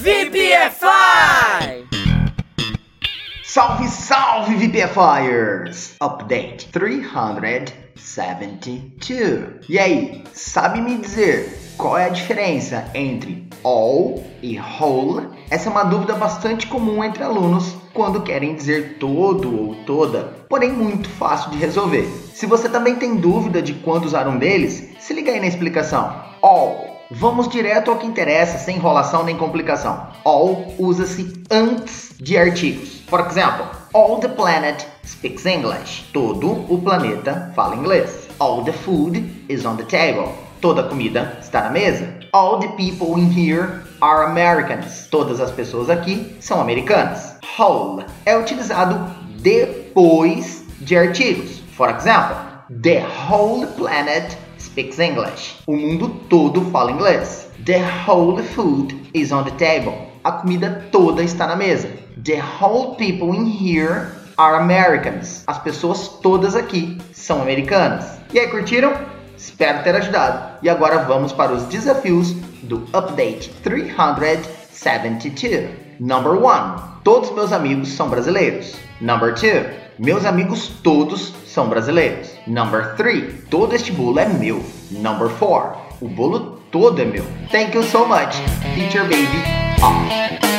VPFI! Salve, salve VPFires! Update 372. E aí, sabe me dizer qual é a diferença entre all e whole? Essa é uma dúvida bastante comum entre alunos quando querem dizer todo ou toda, porém muito fácil de resolver. Se você também tem dúvida de quando usar um deles, se liga aí na explicação. All Vamos direto ao que interessa, sem enrolação nem complicação. All usa-se antes de artigos. Por exemplo, all the planet speaks English. Todo o planeta fala inglês. All the food is on the table. Toda a comida está na mesa. All the people in here are Americans. Todas as pessoas aqui são americanas. Whole é utilizado depois de artigos. For example, the whole planet speaks English. O mundo todo fala inglês. The whole food is on the table. A comida toda está na mesa. The whole people in here are Americans. As pessoas todas aqui são americanas. E aí, curtiram? Espero ter ajudado. E agora vamos para os desafios do Update 372. Number 1. Todos meus amigos são brasileiros. Number 2. Meus amigos todos são brasileiros. Number 3. Todo este bolo é meu. Number 4. O bolo todo é meu. Thank you so much. Teacher Baby off.